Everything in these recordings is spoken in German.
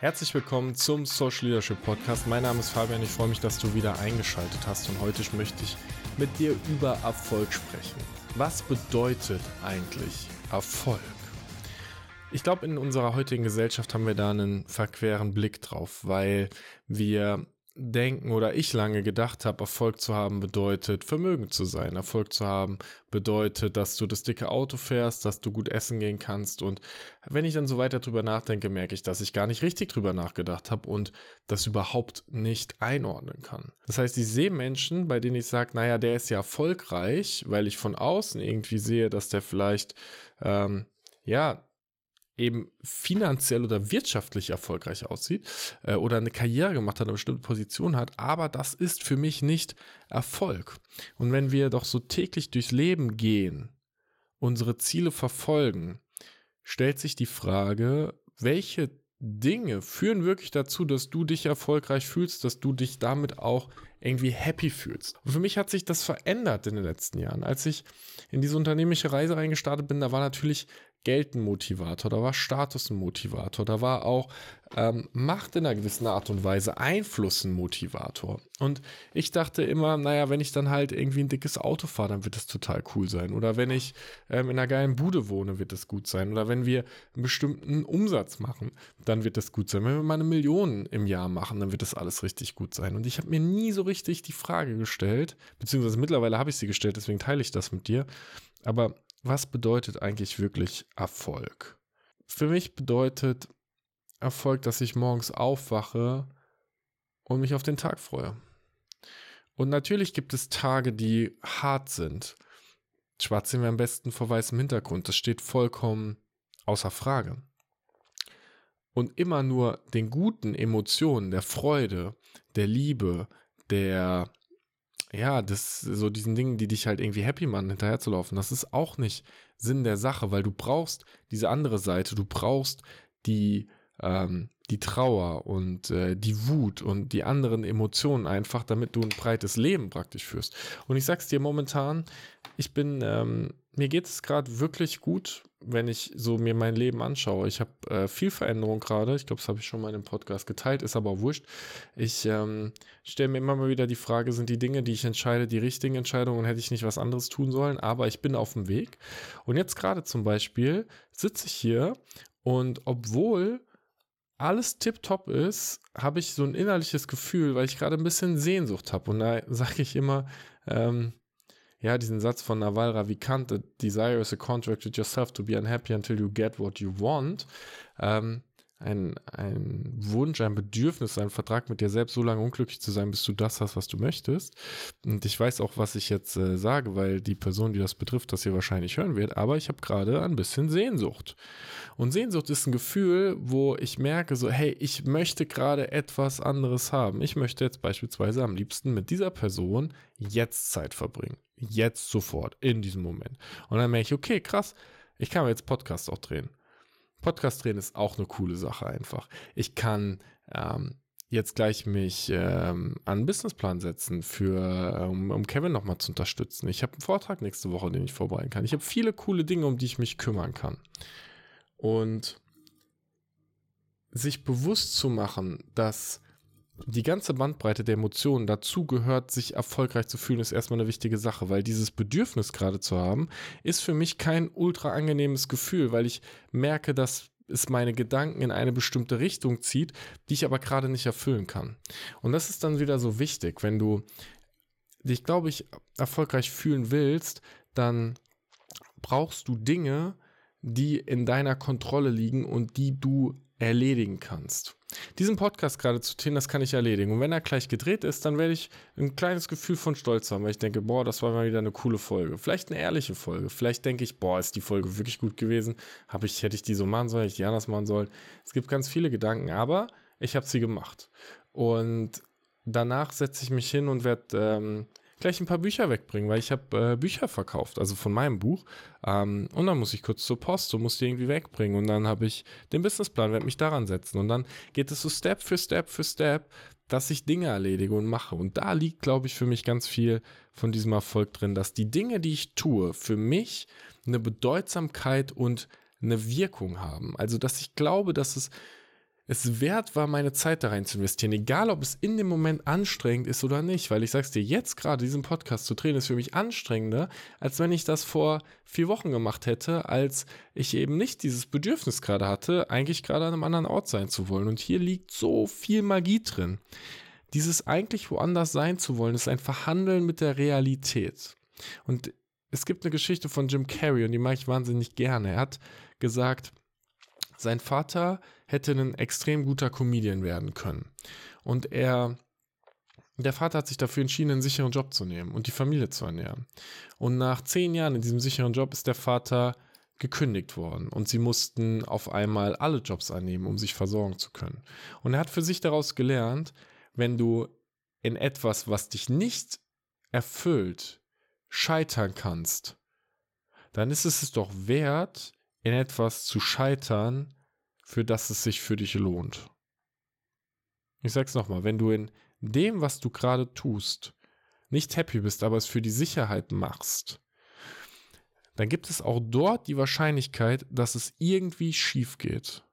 Herzlich willkommen zum Social Leadership Podcast. Mein Name ist Fabian. Ich freue mich, dass du wieder eingeschaltet hast und heute möchte ich mit dir über Erfolg sprechen. Was bedeutet eigentlich Erfolg? Ich glaube, in unserer heutigen Gesellschaft haben wir da einen verqueren Blick drauf, weil wir denken oder ich lange gedacht habe, Erfolg zu haben bedeutet Vermögen zu sein. Erfolg zu haben bedeutet, dass du das dicke Auto fährst, dass du gut essen gehen kannst. Und wenn ich dann so weiter drüber nachdenke, merke ich, dass ich gar nicht richtig drüber nachgedacht habe und das überhaupt nicht einordnen kann. Das heißt, ich sehe Menschen, bei denen ich sage, naja, der ist ja erfolgreich, weil ich von außen irgendwie sehe, dass der vielleicht ähm, ja, eben finanziell oder wirtschaftlich erfolgreich aussieht äh, oder eine Karriere gemacht hat, eine bestimmte Position hat, aber das ist für mich nicht Erfolg. Und wenn wir doch so täglich durchs Leben gehen, unsere Ziele verfolgen, stellt sich die Frage, welche Dinge führen wirklich dazu, dass du dich erfolgreich fühlst, dass du dich damit auch irgendwie happy fühlst. Und für mich hat sich das verändert in den letzten Jahren. Als ich in diese unternehmerische Reise reingestartet bin, da war natürlich Geld ein Motivator, da war Status ein Motivator, da war auch ähm, Macht in einer gewissen Art und Weise, Einfluss ein Motivator. Und ich dachte immer, naja, wenn ich dann halt irgendwie ein dickes Auto fahre, dann wird das total cool sein. Oder wenn ich ähm, in einer geilen Bude wohne, wird das gut sein. Oder wenn wir einen bestimmten Umsatz machen, dann wird das gut sein. Wenn wir mal eine Million im Jahr machen, dann wird das alles richtig gut sein. Und ich habe mir nie so richtig die Frage gestellt, beziehungsweise mittlerweile habe ich sie gestellt, deswegen teile ich das mit dir. Aber was bedeutet eigentlich wirklich Erfolg? Für mich bedeutet Erfolg, dass ich morgens aufwache und mich auf den Tag freue. Und natürlich gibt es Tage, die hart sind. Schwarz sehen wir am besten vor weißem Hintergrund. Das steht vollkommen außer Frage. Und immer nur den guten Emotionen, der Freude, der Liebe, der ja, das so diesen Dingen, die dich halt irgendwie happy machen, hinterherzulaufen, das ist auch nicht Sinn der Sache, weil du brauchst diese andere Seite, du brauchst die, ähm, die Trauer und äh, die Wut und die anderen Emotionen einfach, damit du ein breites Leben praktisch führst. Und ich sag's dir momentan, ich bin, ähm, mir geht es gerade wirklich gut, wenn ich so mir mein Leben anschaue. Ich habe äh, viel Veränderung gerade. Ich glaube, das habe ich schon mal in dem Podcast geteilt, ist aber auch wurscht. Ich ähm, stelle mir immer mal wieder die Frage, sind die Dinge, die ich entscheide, die richtigen Entscheidungen und hätte ich nicht was anderes tun sollen? Aber ich bin auf dem Weg. Und jetzt gerade zum Beispiel sitze ich hier und obwohl alles tipptopp ist, habe ich so ein innerliches Gefühl, weil ich gerade ein bisschen Sehnsucht habe. Und da sage ich immer, ähm, ja, diesen Satz von Naval Ravikant, the desire is a contract with yourself to be unhappy until you get what you want. Ähm, ein, ein Wunsch, ein Bedürfnis, ein Vertrag mit dir selbst, so lange unglücklich zu sein, bis du das hast, was du möchtest. Und ich weiß auch, was ich jetzt äh, sage, weil die Person, die das betrifft, das hier wahrscheinlich hören wird, aber ich habe gerade ein bisschen Sehnsucht. Und Sehnsucht ist ein Gefühl, wo ich merke, so, hey, ich möchte gerade etwas anderes haben. Ich möchte jetzt beispielsweise am liebsten mit dieser Person jetzt Zeit verbringen. Jetzt sofort, in diesem Moment. Und dann merke ich, okay, krass, ich kann mir jetzt Podcast auch drehen. Podcast drehen ist auch eine coole Sache einfach. Ich kann ähm, jetzt gleich mich ähm, an einen Businessplan setzen, für, um, um Kevin nochmal zu unterstützen. Ich habe einen Vortrag nächste Woche, den ich vorbereiten kann. Ich habe viele coole Dinge, um die ich mich kümmern kann. Und sich bewusst zu machen, dass die ganze Bandbreite der Emotionen dazu gehört, sich erfolgreich zu fühlen, ist erstmal eine wichtige Sache, weil dieses Bedürfnis gerade zu haben, ist für mich kein ultra angenehmes Gefühl, weil ich merke, dass es meine Gedanken in eine bestimmte Richtung zieht, die ich aber gerade nicht erfüllen kann. Und das ist dann wieder so wichtig, wenn du dich, glaube ich, erfolgreich fühlen willst, dann brauchst du Dinge, die in deiner Kontrolle liegen und die du erledigen kannst. Diesen Podcast gerade zu drehen, das kann ich erledigen. Und wenn er gleich gedreht ist, dann werde ich ein kleines Gefühl von Stolz haben, weil ich denke, boah, das war mal wieder eine coole Folge. Vielleicht eine ehrliche Folge. Vielleicht denke ich, boah, ist die Folge wirklich gut gewesen. Habe ich, hätte ich die so machen sollen, hätte ich die anders machen sollen. Es gibt ganz viele Gedanken, aber ich habe sie gemacht. Und danach setze ich mich hin und werde ähm, gleich ein paar Bücher wegbringen, weil ich habe äh, Bücher verkauft, also von meinem Buch. Ähm, und dann muss ich kurz zur Post und muss die irgendwie wegbringen. Und dann habe ich den Businessplan, werde mich daran setzen. Und dann geht es so Step für Step für Step, dass ich Dinge erledige und mache. Und da liegt, glaube ich, für mich ganz viel von diesem Erfolg drin, dass die Dinge, die ich tue, für mich eine Bedeutsamkeit und eine Wirkung haben. Also, dass ich glaube, dass es es wert war, meine Zeit da rein zu investieren, egal ob es in dem Moment anstrengend ist oder nicht, weil ich sag's dir, jetzt gerade diesen Podcast zu drehen, ist für mich anstrengender, als wenn ich das vor vier Wochen gemacht hätte, als ich eben nicht dieses Bedürfnis gerade hatte, eigentlich gerade an einem anderen Ort sein zu wollen. Und hier liegt so viel Magie drin. Dieses eigentlich woanders sein zu wollen, ist ein Verhandeln mit der Realität. Und es gibt eine Geschichte von Jim Carrey und die mag ich wahnsinnig gerne. Er hat gesagt, sein Vater hätte ein extrem guter Comedian werden können. Und er, der Vater hat sich dafür entschieden, einen sicheren Job zu nehmen und die Familie zu ernähren. Und nach zehn Jahren in diesem sicheren Job ist der Vater gekündigt worden und sie mussten auf einmal alle Jobs annehmen, um sich versorgen zu können. Und er hat für sich daraus gelernt, wenn du in etwas, was dich nicht erfüllt, scheitern kannst, dann ist es es doch wert, in etwas zu scheitern, für das es sich für dich lohnt. Ich sag's nochmal, wenn du in dem, was du gerade tust, nicht happy bist, aber es für die Sicherheit machst, dann gibt es auch dort die Wahrscheinlichkeit, dass es irgendwie schief geht.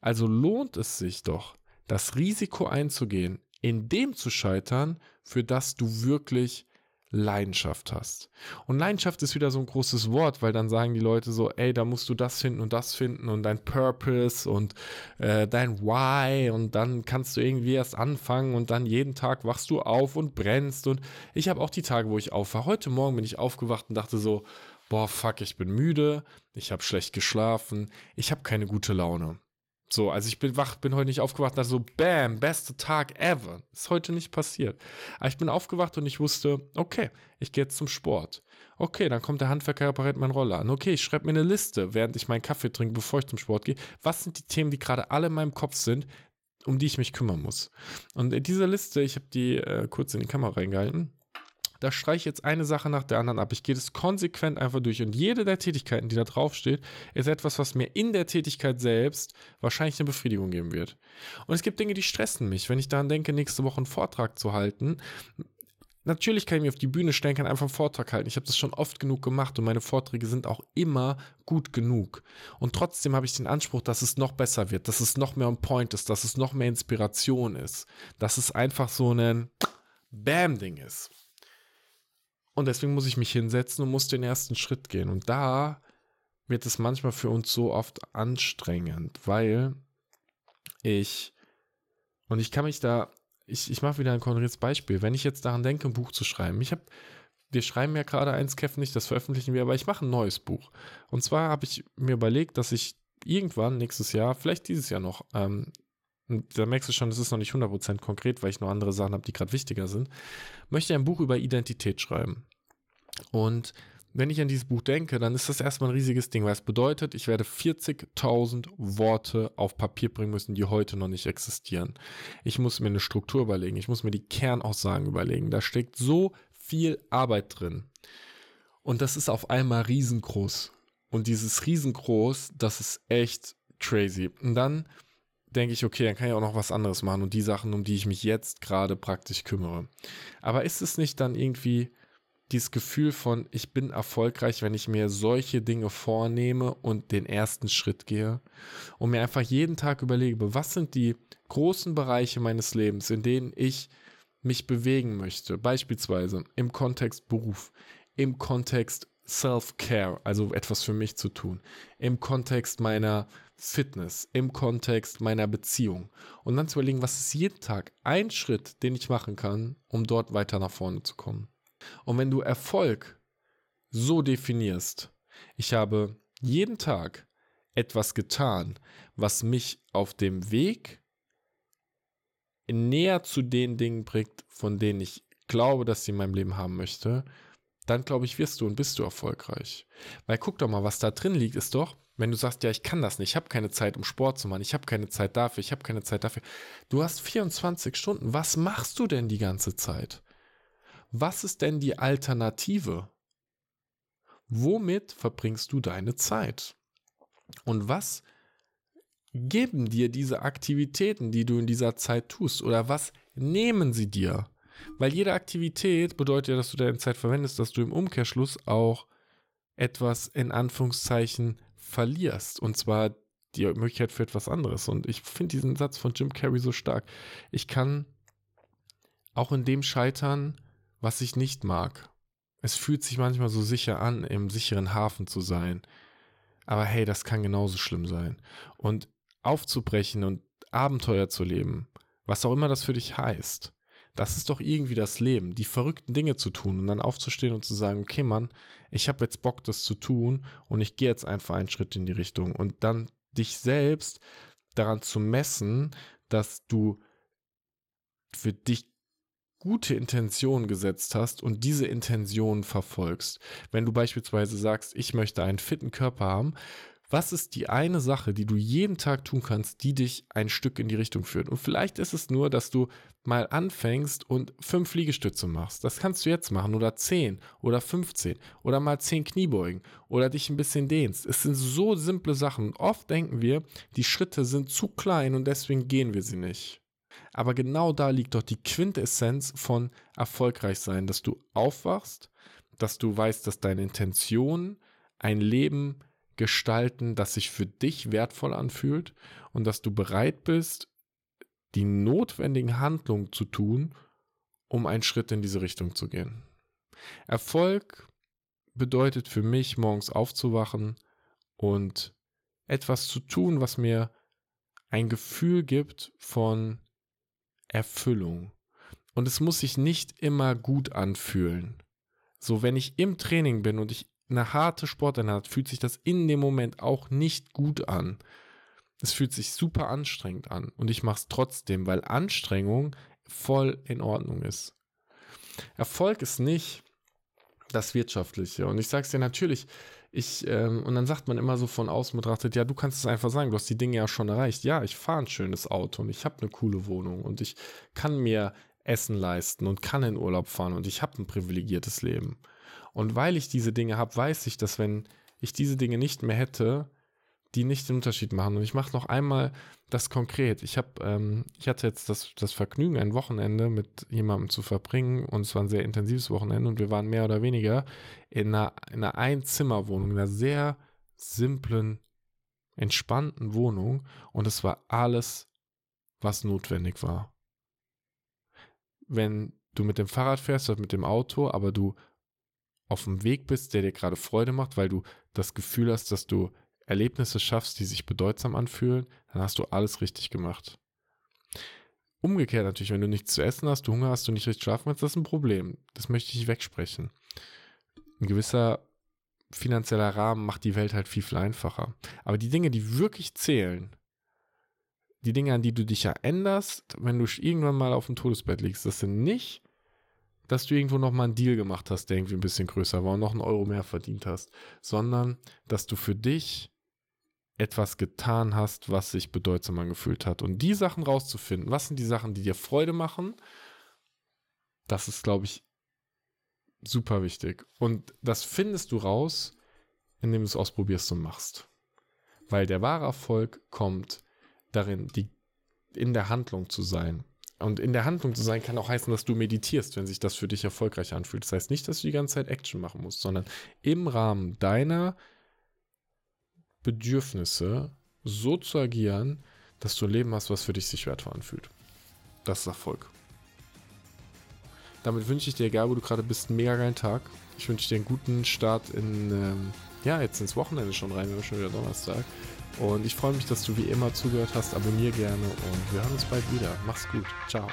Also lohnt es sich doch, das Risiko einzugehen, in dem zu scheitern, für das du wirklich Leidenschaft hast. Und Leidenschaft ist wieder so ein großes Wort, weil dann sagen die Leute so, ey, da musst du das finden und das finden und dein Purpose und äh, dein Why und dann kannst du irgendwie erst anfangen und dann jeden Tag wachst du auf und brennst und ich habe auch die Tage, wo ich aufwache. Heute Morgen bin ich aufgewacht und dachte so, boah, fuck, ich bin müde, ich habe schlecht geschlafen, ich habe keine gute Laune. So, also ich bin wach, bin heute nicht aufgewacht dachte so, bam, beste Tag ever. Ist heute nicht passiert. Aber ich bin aufgewacht und ich wusste, okay, ich gehe jetzt zum Sport. Okay, dann kommt der Handwerker, repariert meinen Roller an. Okay, ich schreibe mir eine Liste, während ich meinen Kaffee trinke, bevor ich zum Sport gehe. Was sind die Themen, die gerade alle in meinem Kopf sind, um die ich mich kümmern muss? Und in dieser Liste, ich habe die äh, kurz in die Kamera reingehalten, da streiche ich jetzt eine Sache nach der anderen ab. Ich gehe das konsequent einfach durch und jede der Tätigkeiten, die da draufsteht, ist etwas, was mir in der Tätigkeit selbst wahrscheinlich eine Befriedigung geben wird. Und es gibt Dinge, die stressen mich. Wenn ich daran denke, nächste Woche einen Vortrag zu halten, Natürlich kann ich mich auf die Bühne stellen, kann einfach einen Vortrag halten. Ich habe das schon oft genug gemacht und meine Vorträge sind auch immer gut genug. Und trotzdem habe ich den Anspruch, dass es noch besser wird, dass es noch mehr on point ist, dass es noch mehr Inspiration ist, dass es einfach so ein Bam-Ding ist. Und deswegen muss ich mich hinsetzen und muss den ersten Schritt gehen. Und da wird es manchmal für uns so oft anstrengend, weil ich, und ich kann mich da, ich, ich mache wieder ein konkretes Beispiel. Wenn ich jetzt daran denke, ein Buch zu schreiben, ich habe, wir schreiben ja gerade eins, Kev nicht, das veröffentlichen wir, aber ich mache ein neues Buch. Und zwar habe ich mir überlegt, dass ich irgendwann nächstes Jahr, vielleicht dieses Jahr noch, ähm, und da merkst du schon, das ist noch nicht 100% konkret, weil ich noch andere Sachen habe, die gerade wichtiger sind, möchte ein Buch über Identität schreiben. Und wenn ich an dieses Buch denke, dann ist das erstmal ein riesiges Ding, weil es bedeutet, ich werde 40.000 Worte auf Papier bringen müssen, die heute noch nicht existieren. Ich muss mir eine Struktur überlegen, ich muss mir die Kernaussagen überlegen. Da steckt so viel Arbeit drin. Und das ist auf einmal riesengroß. Und dieses riesengroß, das ist echt crazy. Und dann denke ich, okay, dann kann ich auch noch was anderes machen und die Sachen, um die ich mich jetzt gerade praktisch kümmere. Aber ist es nicht dann irgendwie dieses Gefühl von, ich bin erfolgreich, wenn ich mir solche Dinge vornehme und den ersten Schritt gehe und mir einfach jeden Tag überlege, was sind die großen Bereiche meines Lebens, in denen ich mich bewegen möchte, beispielsweise im Kontext Beruf, im Kontext Self-Care, also etwas für mich zu tun, im Kontext meiner Fitness, im Kontext meiner Beziehung. Und dann zu überlegen, was ist jeden Tag ein Schritt, den ich machen kann, um dort weiter nach vorne zu kommen. Und wenn du Erfolg so definierst, ich habe jeden Tag etwas getan, was mich auf dem Weg näher zu den Dingen bringt, von denen ich glaube, dass sie in meinem Leben haben möchte, dann glaube ich, wirst du und bist du erfolgreich. Weil guck doch mal, was da drin liegt, ist doch, wenn du sagst, ja, ich kann das nicht, ich habe keine Zeit, um Sport zu machen, ich habe keine Zeit dafür, ich habe keine Zeit dafür. Du hast 24 Stunden. Was machst du denn die ganze Zeit? Was ist denn die Alternative? Womit verbringst du deine Zeit? Und was geben dir diese Aktivitäten, die du in dieser Zeit tust? Oder was nehmen sie dir? Weil jede Aktivität bedeutet ja, dass du deine Zeit verwendest, dass du im Umkehrschluss auch etwas in Anführungszeichen verlierst. Und zwar die Möglichkeit für etwas anderes. Und ich finde diesen Satz von Jim Carrey so stark. Ich kann auch in dem scheitern, was ich nicht mag. Es fühlt sich manchmal so sicher an, im sicheren Hafen zu sein. Aber hey, das kann genauso schlimm sein. Und aufzubrechen und Abenteuer zu leben, was auch immer das für dich heißt, das ist doch irgendwie das Leben, die verrückten Dinge zu tun und dann aufzustehen und zu sagen, okay Mann, ich habe jetzt Bock, das zu tun und ich gehe jetzt einfach einen Schritt in die Richtung und dann dich selbst daran zu messen, dass du für dich gute Intentionen gesetzt hast und diese Intentionen verfolgst. Wenn du beispielsweise sagst, ich möchte einen fitten Körper haben, was ist die eine Sache, die du jeden Tag tun kannst, die dich ein Stück in die Richtung führt? Und vielleicht ist es nur, dass du mal anfängst und fünf Liegestütze machst. Das kannst du jetzt machen oder zehn oder 15 oder mal zehn Kniebeugen oder dich ein bisschen dehnst. Es sind so simple Sachen. Oft denken wir, die Schritte sind zu klein und deswegen gehen wir sie nicht. Aber genau da liegt doch die Quintessenz von erfolgreich sein, dass du aufwachst, dass du weißt, dass deine Intention ein Leben gestalten, das sich für dich wertvoll anfühlt und dass du bereit bist, die notwendigen Handlungen zu tun, um einen Schritt in diese Richtung zu gehen. Erfolg bedeutet für mich, morgens aufzuwachen und etwas zu tun, was mir ein Gefühl gibt von Erfüllung. Und es muss sich nicht immer gut anfühlen. So, wenn ich im Training bin und ich eine harte Sporteinheit fühlt sich das in dem Moment auch nicht gut an. Es fühlt sich super anstrengend an und ich mache es trotzdem, weil Anstrengung voll in Ordnung ist. Erfolg ist nicht das Wirtschaftliche. Und ich sage es dir natürlich, ich, ähm, und dann sagt man immer so von außen betrachtet, ja, du kannst es einfach sagen, du hast die Dinge ja schon erreicht. Ja, ich fahre ein schönes Auto und ich habe eine coole Wohnung und ich kann mir Essen leisten und kann in Urlaub fahren und ich habe ein privilegiertes Leben. Und weil ich diese Dinge habe, weiß ich, dass wenn ich diese Dinge nicht mehr hätte, die nicht den Unterschied machen. Und ich mache noch einmal das konkret. Ich habe, ähm, ich hatte jetzt das, das Vergnügen, ein Wochenende mit jemandem zu verbringen und es war ein sehr intensives Wochenende und wir waren mehr oder weniger in einer, in einer Einzimmerwohnung, in einer sehr simplen, entspannten Wohnung und es war alles, was notwendig war. Wenn du mit dem Fahrrad fährst oder mit dem Auto, aber du auf dem Weg bist, der dir gerade Freude macht, weil du das Gefühl hast, dass du Erlebnisse schaffst, die sich bedeutsam anfühlen, dann hast du alles richtig gemacht. Umgekehrt natürlich, wenn du nichts zu essen hast, du Hunger hast, du nicht richtig schlafen kannst, das ist ein Problem. Das möchte ich wegsprechen. Ein gewisser finanzieller Rahmen macht die Welt halt viel, viel einfacher. Aber die Dinge, die wirklich zählen, die Dinge, an die du dich ja änderst, wenn du irgendwann mal auf dem Todesbett liegst, das sind nicht dass du irgendwo nochmal einen Deal gemacht hast, der irgendwie ein bisschen größer war und noch einen Euro mehr verdient hast, sondern dass du für dich etwas getan hast, was sich bedeutsam angefühlt hat. Und die Sachen rauszufinden, was sind die Sachen, die dir Freude machen, das ist, glaube ich, super wichtig. Und das findest du raus, indem du es ausprobierst und machst. Weil der wahre Erfolg kommt darin, die, in der Handlung zu sein. Und in der Handlung zu sein kann auch heißen, dass du meditierst, wenn sich das für dich erfolgreich anfühlt. Das heißt nicht, dass du die ganze Zeit Action machen musst, sondern im Rahmen deiner Bedürfnisse so zu agieren, dass du ein Leben hast, was für dich sich wertvoll anfühlt. Das ist Erfolg. Damit wünsche ich dir, egal wo du gerade bist, einen mega geilen Tag. Ich wünsche dir einen guten Start in, ähm, ja, jetzt ins Wochenende schon rein, wir haben schon wieder Donnerstag. Und ich freue mich, dass du wie immer zugehört hast. Abonnier gerne und wir hören uns bald wieder. Mach's gut. Ciao.